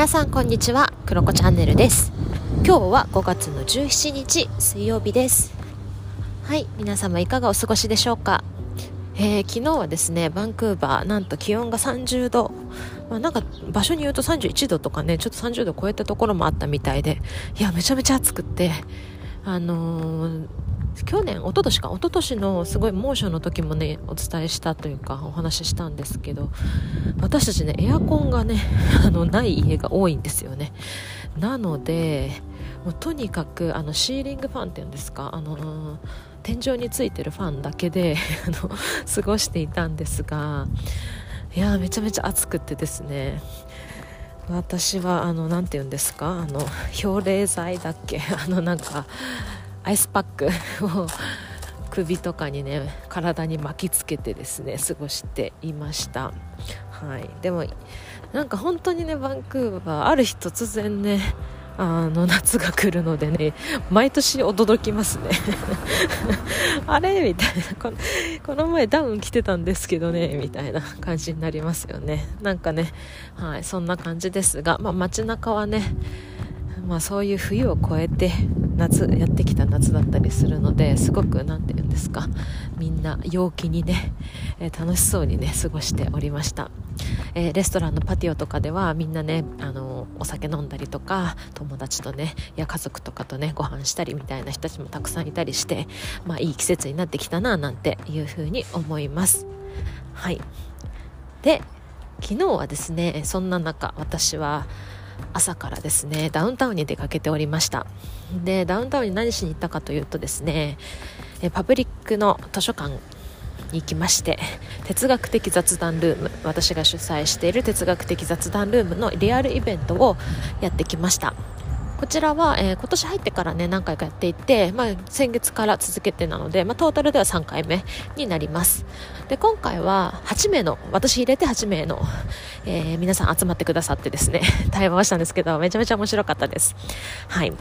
皆さんこんにちは。クロコチャンネルです。今日は5月の17日水曜日です。はい皆様いかがお過ごしでしょうか？えー、昨日はですねバンクーバーなんと気温が30度、まあ、なんか場所によると31度とかねちょっと30度超えたところもあったみたいでいやめちゃめちゃ暑くってあのー、去年、一昨年か、一昨年のすごい猛暑の時もね、お伝えしたというか、お話ししたんですけど、私たちね、エアコンがね、あの、ない家が多いんですよね。なので、もうとにかく、あの、シーリングファンっていうんですか、あの、天井についてるファンだけで、過ごしていたんですが、いやめちゃめちゃ暑くてですね、私はあの何て言うんですかあの漂冷剤だっけあのなんかアイスパックを首とかにね体に巻きつけてですね過ごしていました。はい。でもなんか本当にねバンクーバーある日突然ねあの夏が来るのでね毎年驚きますね。あれ？みたいな。このこの前ダウン着てたんですけどねみたいな感じになりますよね。なんかねはいそんな感じですが、まあ、街中はねまあ、そういう冬を越えて夏やってきた夏だったりするのですごく何て言うんですか。みんな陽気にね、え、楽しそうにね過ごしておりました、えー、レストランのパティオとかではみんなねあのお酒飲んだりとか友達とねや家族とかとねご飯したりみたいな人たちもたくさんいたりしてまあいい季節になってきたななんていうふうに思います。はい。で昨日はですねそんな中私は朝からですねダウンタウンに出かけておりました。でダウンタウンに何しに行ったかというとですねパブリックの図書館に行きまして哲学的雑談ルーム私が主催している哲学的雑談ルームのリアルイベントをやってきました。こちらは、えー、今年入ってからね何回かやっていて、まあ、先月から続けてなので、まあ、トータルでは3回目になります。で今回は8名の私入れて8名の、えー、皆さん集まってくださってですね 対話をしたんですけどめちゃめちゃ面白かったです。はい。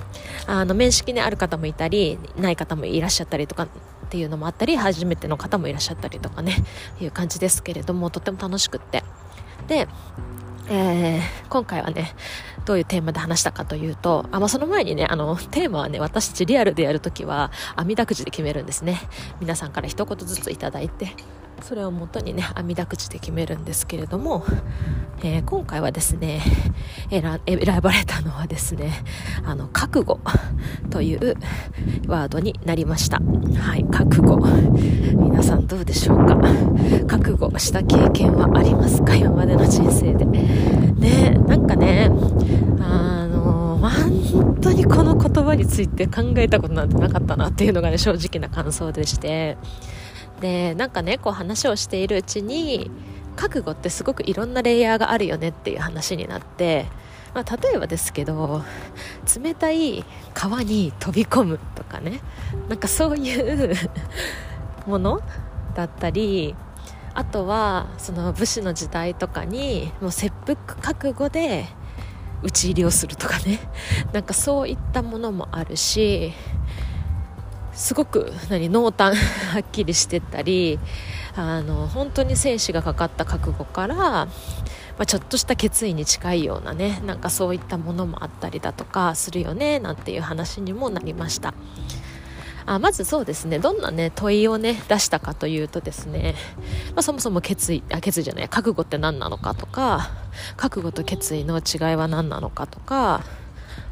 あの面識にある方もいたりない方もいらっしゃったりとかっていうのもあったり初めての方もいらっしゃったりとかねいう感じですけれどもとっても楽しくって。でえー、今回はね、どういうテーマで話したかというと、あ、まあ、その前にね、あの、テーマはね、私たちリアルでやるときは、網だくじで決めるんですね。皆さんから一言ずついただいて、それをもとにね、網だくじで決めるんですけれども、えー、今回はですね選、選ばれたのはですね、あの、覚悟というワードになりました。はい、覚悟。皆さんどうでしょうか？覚悟した経験はありますか？今までの人生で。ね、なんかね、あの、本当にこの言葉について考えたことなんてなかったなっていうのがね、正直な感想でして、で、なんかね、こう話をしているうちに、覚悟ってすごくいろんなレイヤーがあるよねっていう話になって、まあ、例えばですけど冷たい川に飛び込むとかねなんかそういうものだったりあとはその武士の時代とかにもう切腹覚悟で討ち入りをするとかねなんかそういったものもあるしすごく何濃淡 はっきりしてたりあの本当に生死がかかった覚悟から、まあ、ちょっとした決意に近いようなねなんかそういったものもあったりだとかするよねなんていう話にもなりました。あまずそうですねどんなね問いをね出したかというとですね、まあ、そもそも決意あ決意じゃない覚悟って何なのかとか覚悟と決意の違いは何なのかとか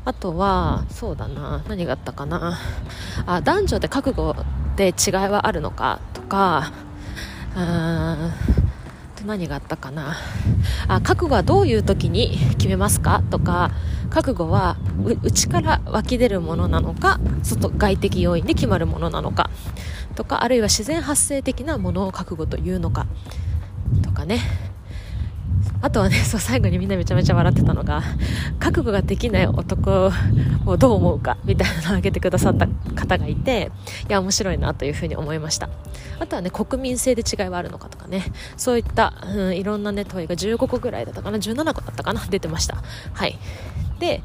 あとはそうだな何があったかな。あ男女で覚悟で違いはあるのかとかあ何があったかな。あ覚悟はどういう時に決めますかとか覚悟は内から湧き出るものなのか外外的要因で決まるものなのかとかあるいは自然発生的なものを覚悟というのかとかね。あとはね、そう、最後にみんなめちゃめちゃ笑ってたのが、覚悟ができない男をどう思うか、みたいなのを挙げてくださった方がいて、いや、面白いなというふうに思いました。あとはね、国民性で違いはあるのかとかね、そういった、うん、いろんなね、問いが15個ぐらいだったかな、17個だったかな、出てました。はい。で、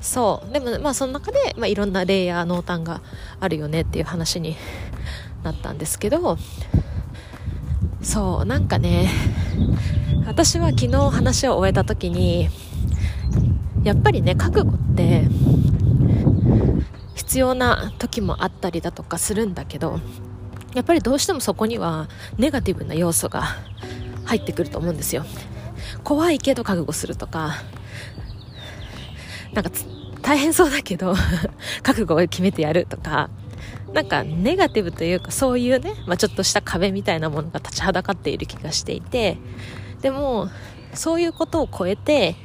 そう、でも、まあ、その中で、まあ、いろんなレイヤー、濃淡があるよねっていう話になったんですけど、そう、なんかね、私は昨日話を終えた時にやっぱりね覚悟って必要な時もあったりだとかするんだけどやっぱりどうしてもそこにはネガティブな要素が入ってくると思うんですよ。怖いけど覚悟するとかなんか大変そうだけど 覚悟を決めてやるとかなんかネガティブというかそういうね、まあ、ちょっとした壁みたいなものが立ちはだかっている気がしていてでもそういうことを超えて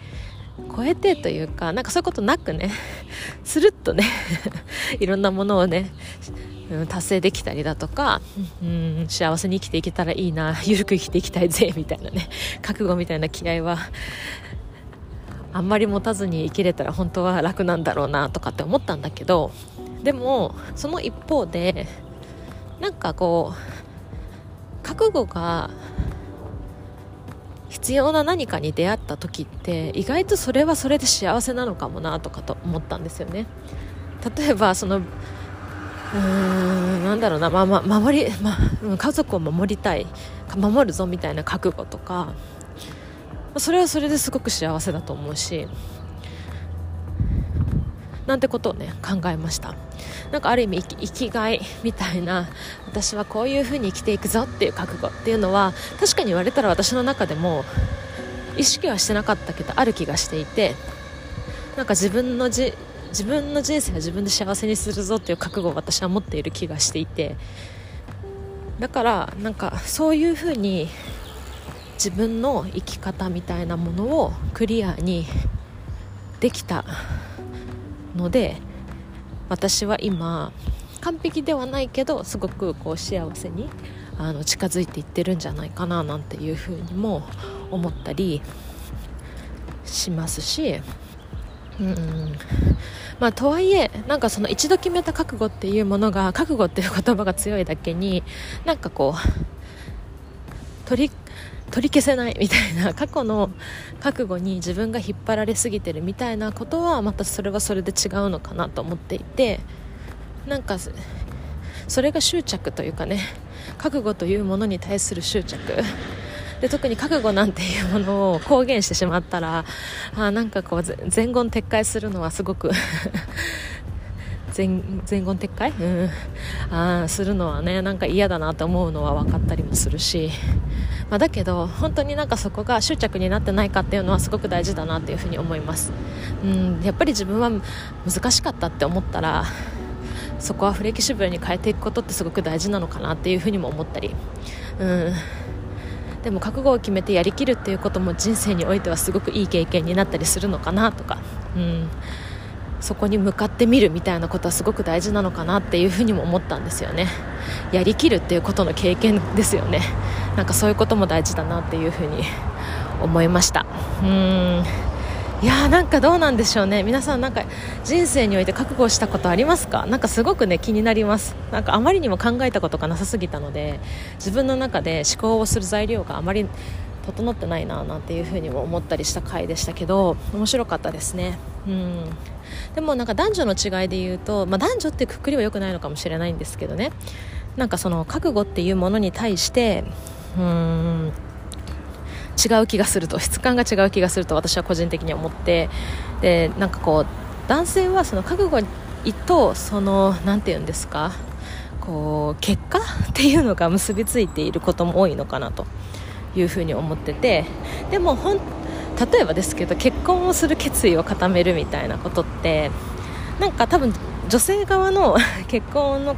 超えてというかなんかそういうことなくねスルッとね いろんなものをね達成できたりだとか、うん、幸せに生きていけたらいいな緩く生きていきたいぜみたいなね覚悟みたいな気合はあんまり持たずに生きれたら本当は楽なんだろうなとかって思ったんだけどでもその一方でなんかこう覚悟が必要な何かに出会った時って意外とそれはそれで幸せなのかもなとかと思ったんですよね。例えばそのうーんなんだろうな、まま、守り、ま、家族を守りたい守るぞみたいな覚悟とかそれはそれですごく幸せだと思うしなんてことをね考えました。なんかある意味生きがいみたいな私はこういう風に生きていくぞっていう覚悟っていうのは確かに言われたら私の中でも意識はしてなかったけどある気がしていてなんか自分のじ自分の人生は自分で幸せにするぞっていう覚悟を私は持っている気がしていてだからなんかそういう風に自分の生き方みたいなものをクリアにできたので私は今完璧ではないけどすごくこう幸せにあの近づいていってるんじゃないかななんていうふうにも思ったりしますし、うんまあ、とはいえなんかその一度決めた覚悟っていうものが覚悟っていう言葉が強いだけになんかこう取り取り消せないみたいな過去の覚悟に自分が引っ張られすぎてるみたいなことはまたそれはそれで違うのかなと思っていてなんかそれが執着というかね覚悟というものに対する執着。で特に覚悟なんていうものを公言してしまったらあなんかこう全言撤回するのはすごく 全言撤回、うん、あするのはねなんか嫌だなと思うのは分かったりもするし。まあ、だけど本当になんかそこが執着になってないかっていうのはすごく大事だなっていうふうに思います、うん、やっぱり自分は難しかったって思ったらそこはフレキシブルに変えていくことってすごく大事なのかなっていうふうにも思ったり、うん、でも覚悟を決めてやりきるっていうことも人生においてはすごくいい経験になったりするのかなとか、うん、そこに向かってみるみたいなことはすごく大事なのかなっていうふうにも思ったんですよね。やりきるっていうことの経験ですよね。なんかそういうことも大事だなっていうふうに思いました。うん。いやなんかどうなんでしょうね。皆さんなんか人生において覚悟したことありますか？なんかすごくね気になります。なんかあまりにも考えたことがなさすぎたので自分の中で思考をする材料があまり整ってないななんていうふうにも思ったりした回でしたけど面白かったですね。うん。でもなんか男女の違いで言うと、まあ、男女ってくくりは良くないのかもしれないんですけどね。なんかその覚悟っていうものに対してうん違う気がすると質感が違う気がすると私は個人的に思って。でなんかこう男性はその覚悟とその何て言うんですかこう結果っていうのが結びついていることも多いのかなというふうに思ってて。でもほん例えばですけど結婚をする決意を固めるみたいなことってなんか多分女性側の 結婚の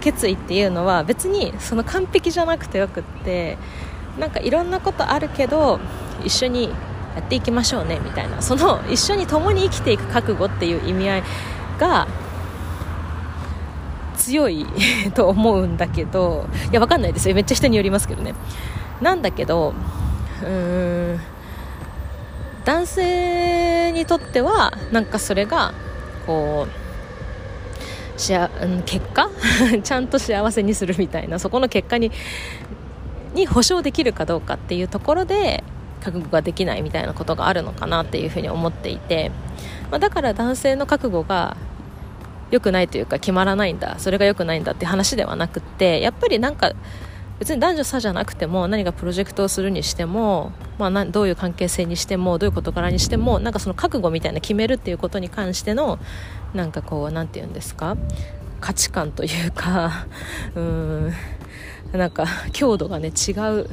決意っていうのは別にその完璧じゃなくてよくってなんかいろんなことあるけど一緒にやっていきましょうねみたいなその一緒に共に生きていく覚悟っていう意味合いが強い と思うんだけどいやわかんないですよ。めっちゃ人によりますけどね。なんだけどうーん男性にとってはなんかそれがこうしあ、結果？ちゃんと幸せにするみたいなそこの結果にに保証できるかどうかっていうところで覚悟ができないみたいなことがあるのかなっていうふうに思っていて、まあ、だから男性の覚悟が良くないというか決まらないんだそれが良くないんだって話ではなくってやっぱりなんか別に男女差じゃなくても何かプロジェクトをするにしても、まあ、どういう関係性にしてもどういう事柄にしてもなんかその覚悟みたいな決めるっていうことに関してのなんかこう何て言うんですか？価値観というか うんなんか強度がね違う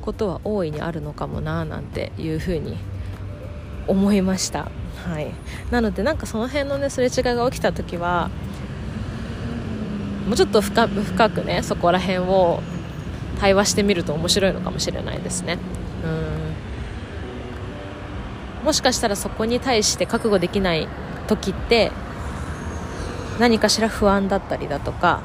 ことは大いにあるのかもななんていうふうに思いました、はい、なのでなんかその辺のねすれ違いが起きた時はもうちょっと深くねそこら辺を対話してみると面白いのかもしれないですね。うん。もしかしたらそこに対して覚悟できない時って何かしら不安だったりだとか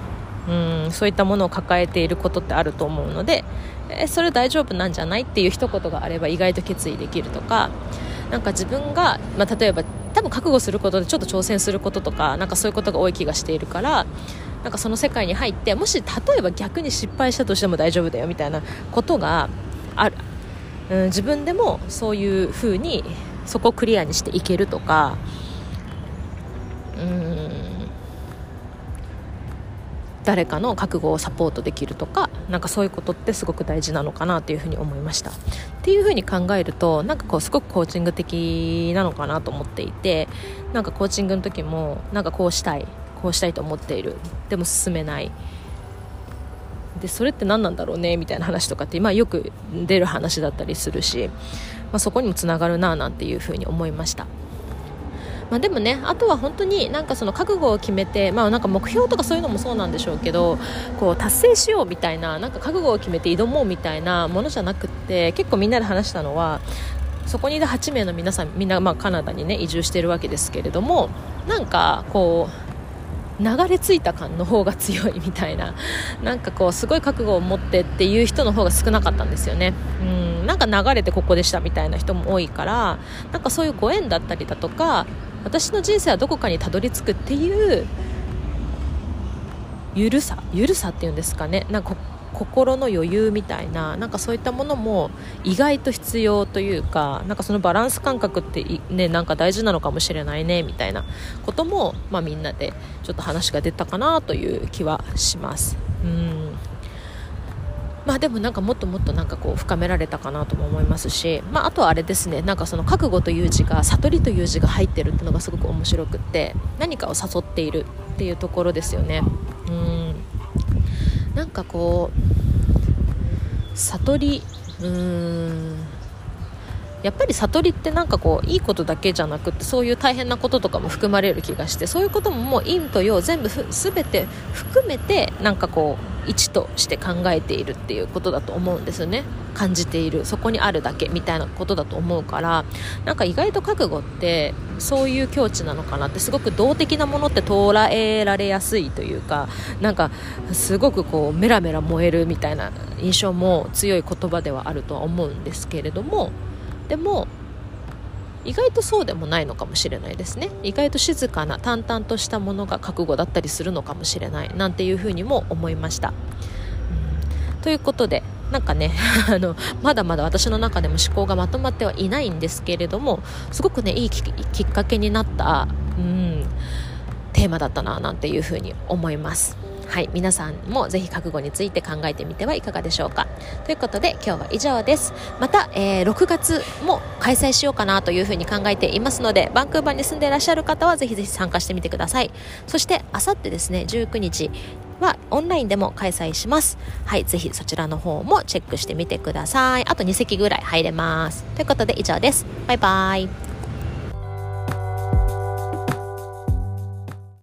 うんそういったものを抱えていることってあると思うのでえそれ大丈夫なんじゃないっていう一言があれば意外と決意できるとかなんか自分が、まあ、例えば多分覚悟することでちょっと挑戦することとかなんかそういうことが多い気がしているからなんかその世界に入ってもし例えば逆に失敗したとしても大丈夫だよみたいなことがある、うん、自分でもそういうふうにそこをクリアにしていけるとか。うん。誰かの覚悟をサポートできるとか。なんかそういうことってすごく大事なのかなというふうに思いました。っていうふうに考えるとなんかこうすごくコーチング的なのかなと思っていて。なんかコーチングの時もなんかこうしたい。こうしたいと思っている。でも進めない。でそれって何なんだろうね？みたいな話とかって、まあ、よく出る話だったりするし、まあ、そこにもつながるななんていうふうに思いました。まあ、でもねあとは本当になんかその覚悟を決めて、まあ、なんか目標とかそういうのもそうなんでしょうけどこう達成しようみたいななんか覚悟を決めて挑もうみたいなものじゃなくって結構みんなで話したのはそこにいる8名の皆さんみんなまあカナダにね移住しているわけですけれどもなんかこう流れ着いた感の方が強いみたいな。なんかこうすごい覚悟を持ってっていう人の方が少なかったんですよね。うん。なんか流れてここでしたみたいな人も多いからなんかそういうご縁だったりだとか私の人生はどこかにたどり着くっていうゆるさゆるさっていうんですかね。なんか心の余裕みたいななんかそういったものも意外と必要というかなんかそのバランス感覚ってねなんか大事なのかもしれないねみたいなことも、まあ、みんなでちょっと話が出たかなという気はします。うんまあでもなんかもっともっとなんかこう深められたかなとも思いますし、まあ、あとはあれですねなんかその覚悟という字が悟りという字が入ってるっていうのがすごく面白くって何かを誘っているっていうところですよね。うんなんかこう悟りうーん。やっぱり悟りってなんかこういいことだけじゃなくてそういう大変なこととかも含まれる気がしてそういうことももう陰と陽全部全て含めてなんかこう一として考えているっていうことだと思うんですよね。感じているそこにあるだけみたいなことだと思うからなんか意外と覚悟ってそういう境地なのかなってすごく動的なものって捉えられやすいというかなんかすごくこうメラメラ燃えるみたいな印象も強い言葉ではあるとは思うんですけれどもでも意外とそうでもないのかもしれないですね。意外と静かな淡々としたものが覚悟だったりするのかもしれないなんていうふうにも思いました、うん、ということでなんかね あのまだまだ私の中でも思考がまとまってはいないんですけれどもすごくねいいきっかけになった、うん、テーマだったななんていうふうに思います。はい、皆さんもぜひ覚悟について考えてみてはいかがでしょうか。ということで今日は以上です。また、えー、6月も開催しようかなというふうに考えていますので、バンクーバーに住んでいらっしゃる方はぜひぜひ参加してみてください。そして、あさってですね、19日、はオンラインでも開催します。はい、ぜひそちらの方もチェックしてみてください。あと2席ぐらい入れます。ということで以上です。バイバイ。